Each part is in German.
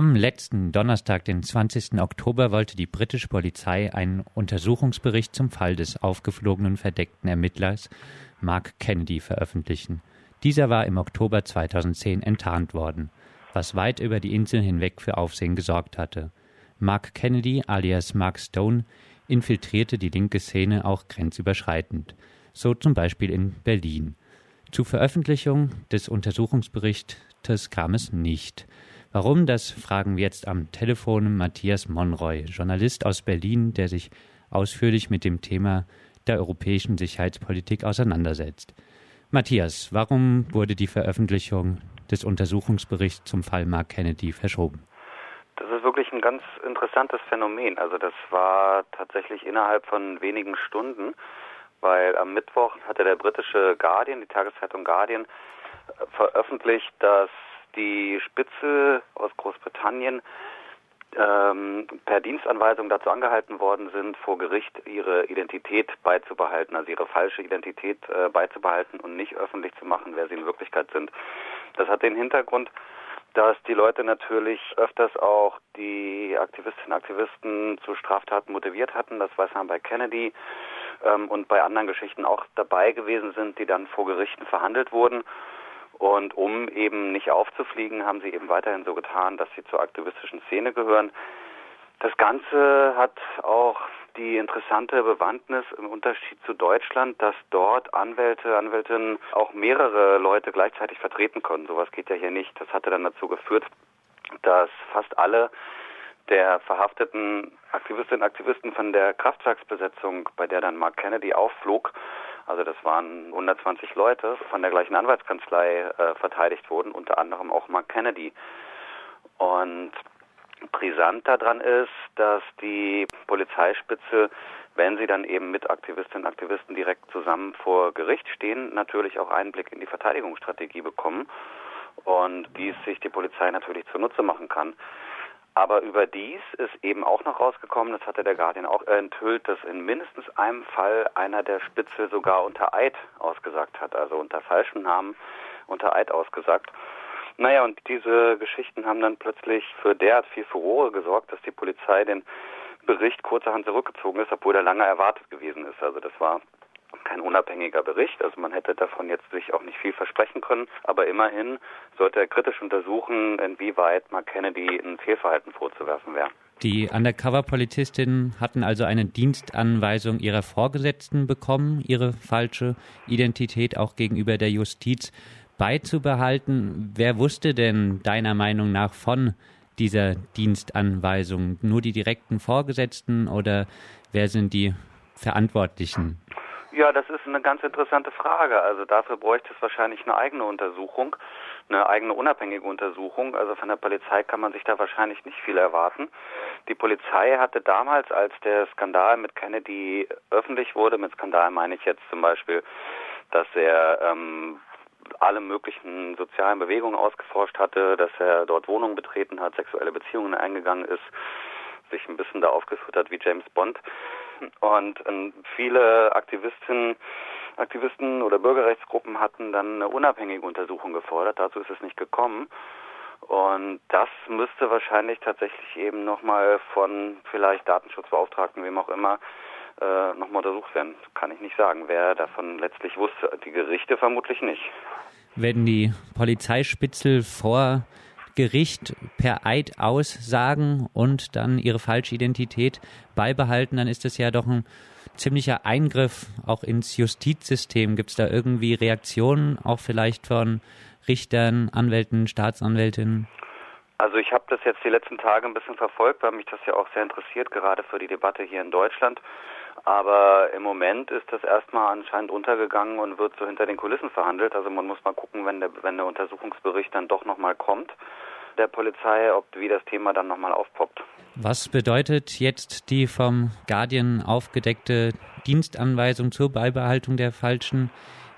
Am letzten Donnerstag, den 20. Oktober, wollte die britische Polizei einen Untersuchungsbericht zum Fall des aufgeflogenen verdeckten Ermittlers Mark Kennedy veröffentlichen. Dieser war im Oktober 2010 enttarnt worden, was weit über die Insel hinweg für Aufsehen gesorgt hatte. Mark Kennedy alias Mark Stone infiltrierte die linke Szene auch grenzüberschreitend, so zum Beispiel in Berlin. Zur Veröffentlichung des Untersuchungsberichtes kam es nicht. Warum, das fragen wir jetzt am Telefon Matthias Monroy, Journalist aus Berlin, der sich ausführlich mit dem Thema der europäischen Sicherheitspolitik auseinandersetzt. Matthias, warum wurde die Veröffentlichung des Untersuchungsberichts zum Fall Mark Kennedy verschoben? Das ist wirklich ein ganz interessantes Phänomen. Also das war tatsächlich innerhalb von wenigen Stunden, weil am Mittwoch hatte der britische Guardian, die Tageszeitung Guardian, veröffentlicht, dass die Spitze aus Großbritannien ähm, per Dienstanweisung dazu angehalten worden sind, vor Gericht ihre Identität beizubehalten, also ihre falsche Identität äh, beizubehalten und nicht öffentlich zu machen, wer sie in Wirklichkeit sind. Das hat den Hintergrund, dass die Leute natürlich öfters auch die Aktivistinnen und Aktivisten zu Straftaten motiviert hatten. Das weiß man bei Kennedy ähm, und bei anderen Geschichten auch dabei gewesen sind, die dann vor Gerichten verhandelt wurden. Und um eben nicht aufzufliegen, haben sie eben weiterhin so getan, dass sie zur aktivistischen Szene gehören. Das Ganze hat auch die interessante Bewandtnis im Unterschied zu Deutschland, dass dort Anwälte, Anwältinnen auch mehrere Leute gleichzeitig vertreten konnten. Sowas geht ja hier nicht. Das hatte dann dazu geführt, dass fast alle der verhafteten Aktivistinnen und Aktivisten von der Kraftwerksbesetzung, bei der dann Mark Kennedy aufflog, also das waren 120 Leute von der gleichen Anwaltskanzlei äh, verteidigt wurden, unter anderem auch Mark Kennedy. Und brisant daran ist, dass die Polizeispitze, wenn sie dann eben mit Aktivistinnen und Aktivisten direkt zusammen vor Gericht stehen, natürlich auch Einblick in die Verteidigungsstrategie bekommen und dies sich die Polizei natürlich zunutze machen kann. Aber überdies ist eben auch noch rausgekommen, das hatte der Guardian auch enthüllt, dass in mindestens einem Fall einer der Spitze sogar unter Eid ausgesagt hat, also unter falschem Namen unter Eid ausgesagt. Naja, und diese Geschichten haben dann plötzlich für derart viel Furore gesorgt, dass die Polizei den Bericht kurzerhand zurückgezogen ist, obwohl er lange erwartet gewesen ist. Also das war kein unabhängiger Bericht, also man hätte davon jetzt sich auch nicht viel versprechen können, aber immerhin sollte er kritisch untersuchen, inwieweit Mark Kennedy ein Fehlverhalten vorzuwerfen wäre. Die Undercover-Polizistinnen hatten also eine Dienstanweisung ihrer Vorgesetzten bekommen, ihre falsche Identität auch gegenüber der Justiz beizubehalten. Wer wusste denn deiner Meinung nach von dieser Dienstanweisung? Nur die direkten Vorgesetzten oder wer sind die Verantwortlichen? Ja, das ist eine ganz interessante Frage. Also dafür bräuchte es wahrscheinlich eine eigene Untersuchung, eine eigene unabhängige Untersuchung. Also von der Polizei kann man sich da wahrscheinlich nicht viel erwarten. Die Polizei hatte damals, als der Skandal mit Kennedy öffentlich wurde, mit Skandal meine ich jetzt zum Beispiel, dass er ähm, alle möglichen sozialen Bewegungen ausgeforscht hatte, dass er dort Wohnungen betreten hat, sexuelle Beziehungen eingegangen ist, sich ein bisschen da aufgeführt hat wie James Bond. Und ähm, viele Aktivistinnen, Aktivisten oder Bürgerrechtsgruppen hatten dann eine unabhängige Untersuchung gefordert. Dazu ist es nicht gekommen. Und das müsste wahrscheinlich tatsächlich eben nochmal von vielleicht Datenschutzbeauftragten, wem auch immer, äh, nochmal untersucht werden. Kann ich nicht sagen, wer davon letztlich wusste. Die Gerichte vermutlich nicht. Wenn die Polizeispitzel vor Gericht per Eid aussagen und dann ihre falsche Identität beibehalten, dann ist das ja doch ein ziemlicher Eingriff auch ins Justizsystem. Gibt es da irgendwie Reaktionen, auch vielleicht von Richtern, Anwälten, Staatsanwältinnen? Also ich habe das jetzt die letzten Tage ein bisschen verfolgt, weil mich das ja auch sehr interessiert, gerade für die Debatte hier in Deutschland. Aber im Moment ist das erstmal anscheinend untergegangen und wird so hinter den Kulissen verhandelt. Also man muss mal gucken, wenn der, wenn der Untersuchungsbericht dann doch nochmal kommt der Polizei, ob wie das Thema dann nochmal aufpoppt. Was bedeutet jetzt die vom Guardian aufgedeckte Dienstanweisung zur Beibehaltung der falschen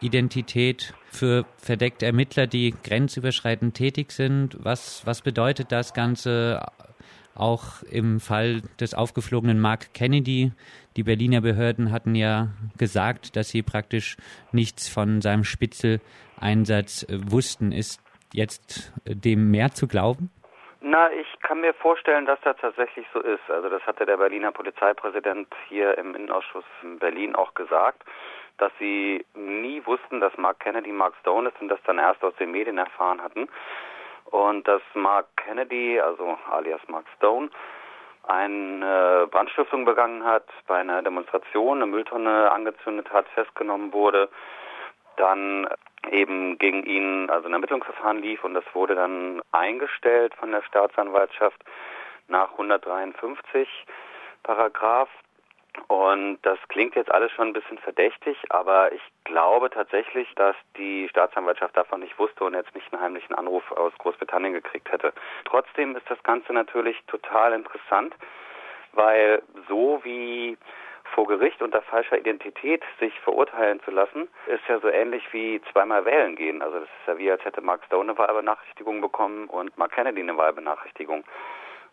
Identität für verdeckte Ermittler, die grenzüberschreitend tätig sind? Was, was bedeutet das Ganze auch im Fall des aufgeflogenen Mark Kennedy? Die Berliner Behörden hatten ja gesagt, dass sie praktisch nichts von seinem Spitzeleinsatz wussten. Ist jetzt dem mehr zu glauben? Na, ich kann mir vorstellen, dass das tatsächlich so ist. Also das hatte der Berliner Polizeipräsident hier im Innenausschuss in Berlin auch gesagt, dass sie nie wussten, dass Mark Kennedy Mark Stone ist und das dann erst aus den Medien erfahren hatten. Und dass Mark Kennedy, also alias Mark Stone, eine Brandstiftung begangen hat, bei einer Demonstration eine Mülltonne angezündet hat, festgenommen wurde, dann eben gegen ihn also ein Ermittlungsverfahren lief und das wurde dann eingestellt von der Staatsanwaltschaft nach 153 Paragraph. Und das klingt jetzt alles schon ein bisschen verdächtig, aber ich glaube tatsächlich, dass die Staatsanwaltschaft davon nicht wusste und jetzt nicht einen heimlichen Anruf aus Großbritannien gekriegt hätte. Trotzdem ist das Ganze natürlich total interessant, weil so wie vor Gericht unter falscher Identität sich verurteilen zu lassen, ist ja so ähnlich wie zweimal wählen gehen. Also das ist ja wie, als hätte Mark Stone eine Wahlbenachrichtigung bekommen und Mark Kennedy eine Wahlbenachrichtigung.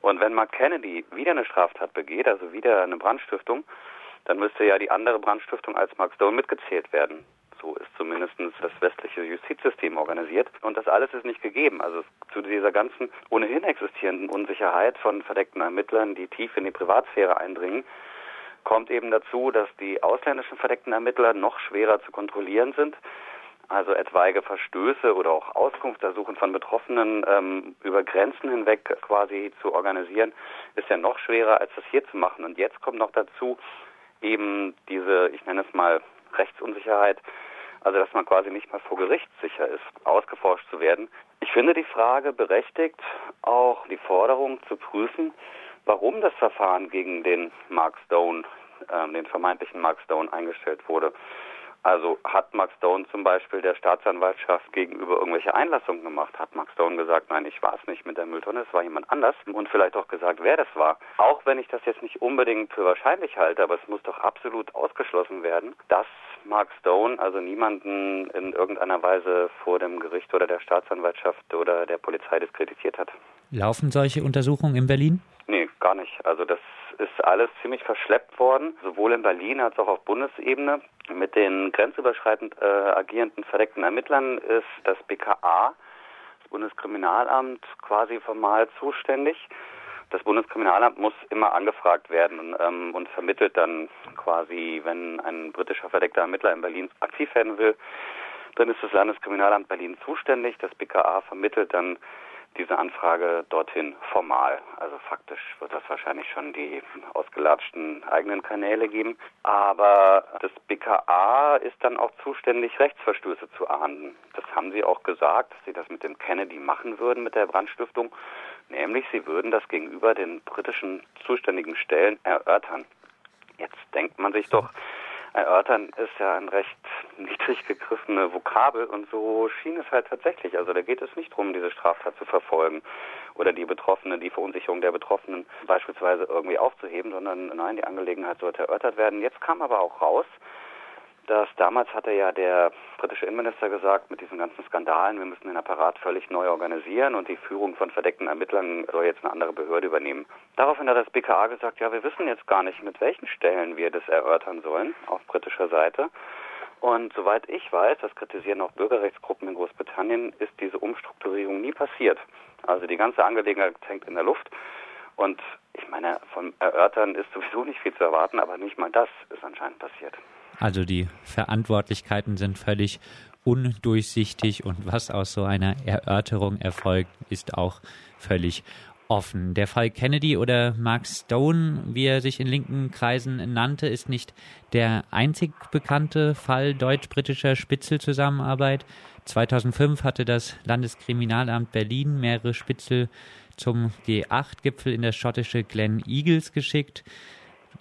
Und wenn Mark Kennedy wieder eine Straftat begeht, also wieder eine Brandstiftung, dann müsste ja die andere Brandstiftung als Mark Stone mitgezählt werden. So ist zumindest das westliche Justizsystem organisiert. Und das alles ist nicht gegeben. Also zu dieser ganzen ohnehin existierenden Unsicherheit von verdeckten Ermittlern, die tief in die Privatsphäre eindringen, kommt eben dazu, dass die ausländischen verdeckten Ermittler noch schwerer zu kontrollieren sind. Also etwaige Verstöße oder auch Auskunftsersuchen von Betroffenen ähm, über Grenzen hinweg quasi zu organisieren, ist ja noch schwerer, als das hier zu machen. Und jetzt kommt noch dazu eben diese, ich nenne es mal, Rechtsunsicherheit, also dass man quasi nicht mal vor Gericht sicher ist, ausgeforscht zu werden. Ich finde die Frage berechtigt, auch die Forderung zu prüfen, warum das Verfahren gegen den Mark Stone, äh, den vermeintlichen Mark Stone, eingestellt wurde. Also hat Mark Stone zum Beispiel der Staatsanwaltschaft gegenüber irgendwelche Einlassungen gemacht? Hat Mark Stone gesagt, nein, ich war es nicht mit der Mülltonne, es war jemand anders und vielleicht auch gesagt, wer das war? Auch wenn ich das jetzt nicht unbedingt für wahrscheinlich halte, aber es muss doch absolut ausgeschlossen werden, dass Mark Stone also niemanden in irgendeiner Weise vor dem Gericht oder der Staatsanwaltschaft oder der Polizei diskreditiert hat. Laufen solche Untersuchungen in Berlin? Nee, gar nicht. Also das ist alles ziemlich verschleppt worden, sowohl in Berlin als auch auf Bundesebene. Mit den grenzüberschreitend äh, agierenden verdeckten Ermittlern ist das BKA, das Bundeskriminalamt, quasi formal zuständig. Das Bundeskriminalamt muss immer angefragt werden ähm, und vermittelt dann quasi, wenn ein britischer verdeckter Ermittler in Berlin aktiv werden will, dann ist das Landeskriminalamt Berlin zuständig. Das BKA vermittelt dann diese Anfrage dorthin formal. Also faktisch wird das wahrscheinlich schon die ausgelatschten eigenen Kanäle geben. Aber das BKA ist dann auch zuständig, Rechtsverstöße zu ahnden. Das haben sie auch gesagt, dass sie das mit dem Kennedy machen würden, mit der Brandstiftung. Nämlich, sie würden das gegenüber den britischen zuständigen Stellen erörtern. Jetzt denkt man sich doch, erörtern ist ja ein recht niedrig gegriffene Vokabel und so schien es halt tatsächlich. Also da geht es nicht darum, diese Straftat zu verfolgen oder die Betroffenen, die Verunsicherung der Betroffenen beispielsweise irgendwie aufzuheben, sondern nein, die Angelegenheit sollte erörtert werden. Jetzt kam aber auch raus, dass damals hatte ja der britische Innenminister gesagt, mit diesen ganzen Skandalen, wir müssen den Apparat völlig neu organisieren und die Führung von verdeckten Ermittlern soll jetzt eine andere Behörde übernehmen. Daraufhin hat das BKA gesagt, ja, wir wissen jetzt gar nicht, mit welchen Stellen wir das erörtern sollen auf britischer Seite. Und soweit ich weiß, das kritisieren auch Bürgerrechtsgruppen in Großbritannien, ist diese Umstrukturierung nie passiert. Also die ganze Angelegenheit hängt in der Luft. Und ich meine, vom Erörtern ist sowieso nicht viel zu erwarten, aber nicht mal das ist anscheinend passiert. Also die Verantwortlichkeiten sind völlig undurchsichtig und was aus so einer Erörterung erfolgt, ist auch völlig offen. Der Fall Kennedy oder Mark Stone, wie er sich in linken Kreisen nannte, ist nicht der einzig bekannte Fall deutsch-britischer Spitzelzusammenarbeit. 2005 hatte das Landeskriminalamt Berlin mehrere Spitzel zum G8-Gipfel in das schottische Glen Eagles geschickt.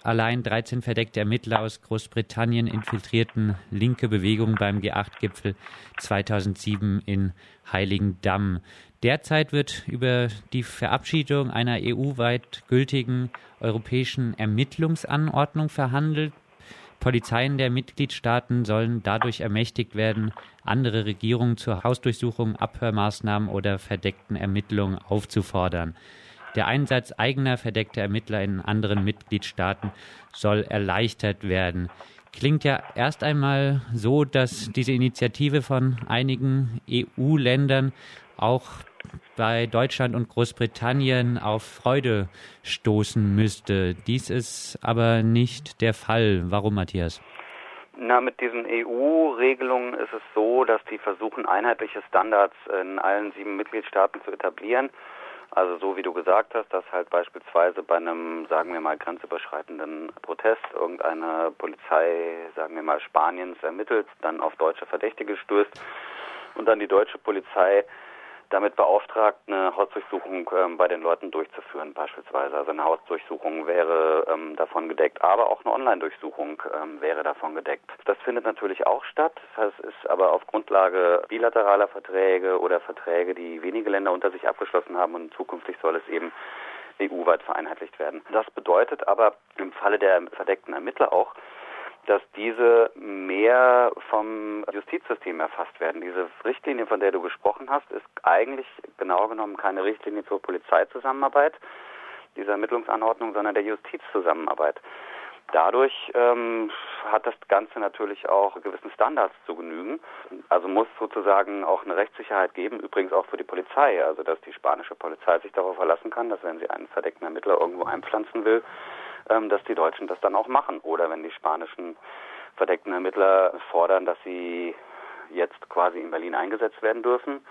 Allein 13 verdeckte Ermittler aus Großbritannien infiltrierten linke Bewegungen beim G8-Gipfel 2007 in Heiligendamm. Derzeit wird über die Verabschiedung einer EU-weit gültigen europäischen Ermittlungsanordnung verhandelt. Polizeien der Mitgliedstaaten sollen dadurch ermächtigt werden, andere Regierungen zur Hausdurchsuchung, Abhörmaßnahmen oder verdeckten Ermittlungen aufzufordern. Der Einsatz eigener verdeckter Ermittler in anderen Mitgliedstaaten soll erleichtert werden. Klingt ja erst einmal so, dass diese Initiative von einigen EU-Ländern auch bei Deutschland und Großbritannien auf Freude stoßen müsste. Dies ist aber nicht der Fall. Warum, Matthias? Na, mit diesen EU-Regelungen ist es so, dass die versuchen, einheitliche Standards in allen sieben Mitgliedstaaten zu etablieren. Also so wie du gesagt hast, dass halt beispielsweise bei einem, sagen wir mal, grenzüberschreitenden Protest irgendeine Polizei, sagen wir mal, Spaniens ermittelt, dann auf deutsche Verdächtige stößt und dann die deutsche Polizei damit beauftragt, eine Hausdurchsuchung ähm, bei den Leuten durchzuführen beispielsweise. Also eine Hausdurchsuchung wäre ähm, davon gedeckt, aber auch eine Online-Durchsuchung ähm, wäre davon gedeckt. Das findet natürlich auch statt. Das ist aber auf Grundlage bilateraler Verträge oder Verträge, die wenige Länder unter sich abgeschlossen haben und zukünftig soll es eben EU-weit vereinheitlicht werden. Das bedeutet aber im Falle der verdeckten Ermittler auch, dass diese mehr vom Justizsystem erfasst werden. Diese Richtlinie, von der du gesprochen hast, ist eigentlich genau genommen keine Richtlinie zur Polizeizusammenarbeit, dieser Ermittlungsanordnung, sondern der Justizzusammenarbeit. Dadurch ähm, hat das Ganze natürlich auch gewissen Standards zu genügen. Also muss sozusagen auch eine Rechtssicherheit geben, übrigens auch für die Polizei. Also dass die spanische Polizei sich darauf verlassen kann, dass wenn sie einen verdeckten Ermittler irgendwo einpflanzen will, ähm, dass die Deutschen das dann auch machen. Oder wenn die spanischen verdeckten Ermittler fordern, dass sie jetzt quasi in Berlin eingesetzt werden dürfen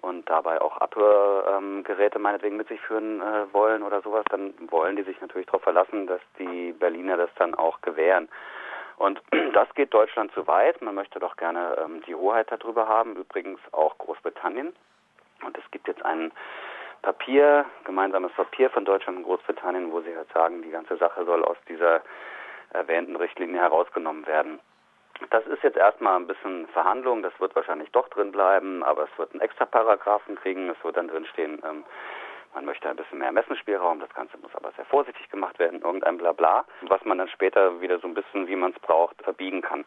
und dabei auch Abhörgeräte meinetwegen mit sich führen äh, wollen oder sowas, dann wollen die sich natürlich darauf verlassen, dass die Berliner das dann auch gewähren. Und das geht Deutschland zu weit. Man möchte doch gerne ähm, die Hoheit darüber haben, übrigens auch Großbritannien. Und es gibt jetzt einen Papier, gemeinsames Papier von Deutschland und Großbritannien, wo sie halt sagen, die ganze Sache soll aus dieser erwähnten Richtlinie herausgenommen werden. Das ist jetzt erstmal ein bisschen Verhandlung, das wird wahrscheinlich doch drin bleiben, aber es wird einen extra Paragraphen kriegen, es wird dann drin stehen, ähm, man möchte ein bisschen mehr Messenspielraum, das Ganze muss aber sehr vorsichtig gemacht werden, irgendein Blabla, was man dann später wieder so ein bisschen, wie man es braucht, verbiegen kann.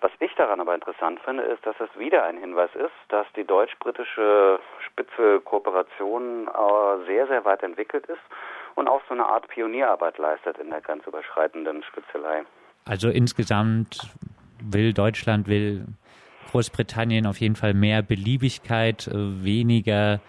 Was ich daran aber interessant finde, ist, dass es wieder ein Hinweis ist, dass die deutsch-britische Spitze-Kooperation äh, sehr, sehr weit entwickelt ist und auch so eine Art Pionierarbeit leistet in der grenzüberschreitenden Spitzelei. Also insgesamt will Deutschland, will Großbritannien auf jeden Fall mehr Beliebigkeit, äh, weniger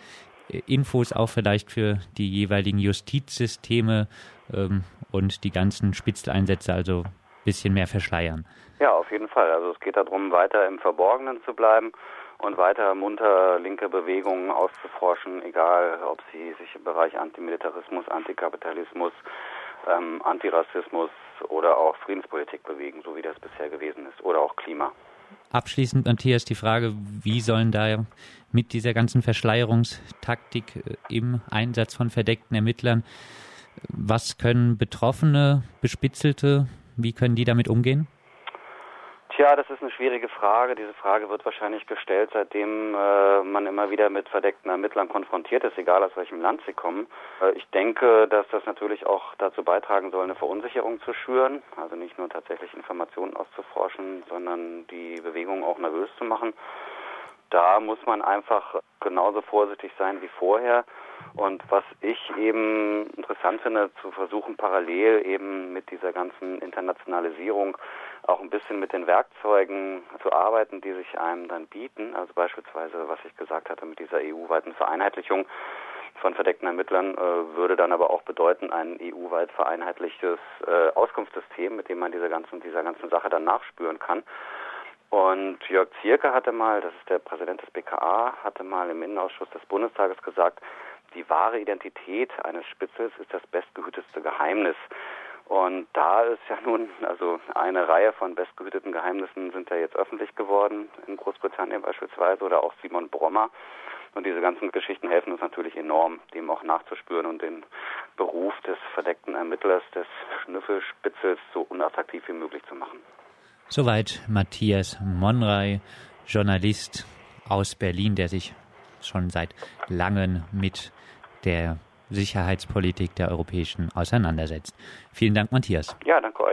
äh, Infos auch vielleicht für die jeweiligen Justizsysteme ähm, und die ganzen Spitzeleinsätze, also bisschen mehr verschleiern. Ja, auf jeden Fall. Also es geht darum, weiter im Verborgenen zu bleiben und weiter munter linke Bewegungen auszuforschen, egal ob sie sich im Bereich Antimilitarismus, Antikapitalismus, ähm, Antirassismus oder auch Friedenspolitik bewegen, so wie das bisher gewesen ist, oder auch Klima. Abschließend, Matthias, die Frage, wie sollen da mit dieser ganzen Verschleierungstaktik äh, im Einsatz von verdeckten Ermittlern, was können Betroffene, Bespitzelte, wie können die damit umgehen? Tja, das ist eine schwierige Frage. Diese Frage wird wahrscheinlich gestellt, seitdem äh, man immer wieder mit verdeckten Ermittlern konfrontiert ist, egal aus welchem Land sie kommen. Äh, ich denke, dass das natürlich auch dazu beitragen soll, eine Verunsicherung zu schüren, also nicht nur tatsächlich Informationen auszuforschen, sondern die Bewegung auch nervös zu machen. Da muss man einfach genauso vorsichtig sein wie vorher. Und was ich eben interessant finde, zu versuchen, parallel eben mit dieser ganzen Internationalisierung auch ein bisschen mit den Werkzeugen zu arbeiten, die sich einem dann bieten. Also beispielsweise, was ich gesagt hatte, mit dieser EU-weiten Vereinheitlichung von verdeckten Ermittlern äh, würde dann aber auch bedeuten, ein EU-weit vereinheitlichtes äh, Auskunftssystem, mit dem man diese ganzen, dieser ganzen Sache dann nachspüren kann. Und Jörg Zierke hatte mal, das ist der Präsident des BKA, hatte mal im Innenausschuss des Bundestages gesagt, die wahre Identität eines Spitzels ist das bestgehütetste Geheimnis. Und da ist ja nun, also eine Reihe von bestgehüteten Geheimnissen sind ja jetzt öffentlich geworden, in Großbritannien beispielsweise, oder auch Simon Brommer. Und diese ganzen Geschichten helfen uns natürlich enorm, dem auch nachzuspüren und den Beruf des verdeckten Ermittlers, des Schnüffelspitzels so unattraktiv wie möglich zu machen. Soweit Matthias Monrey, Journalist aus Berlin, der sich schon seit langem mit der Sicherheitspolitik der Europäischen auseinandersetzt. Vielen Dank, Matthias. Ja, danke euch.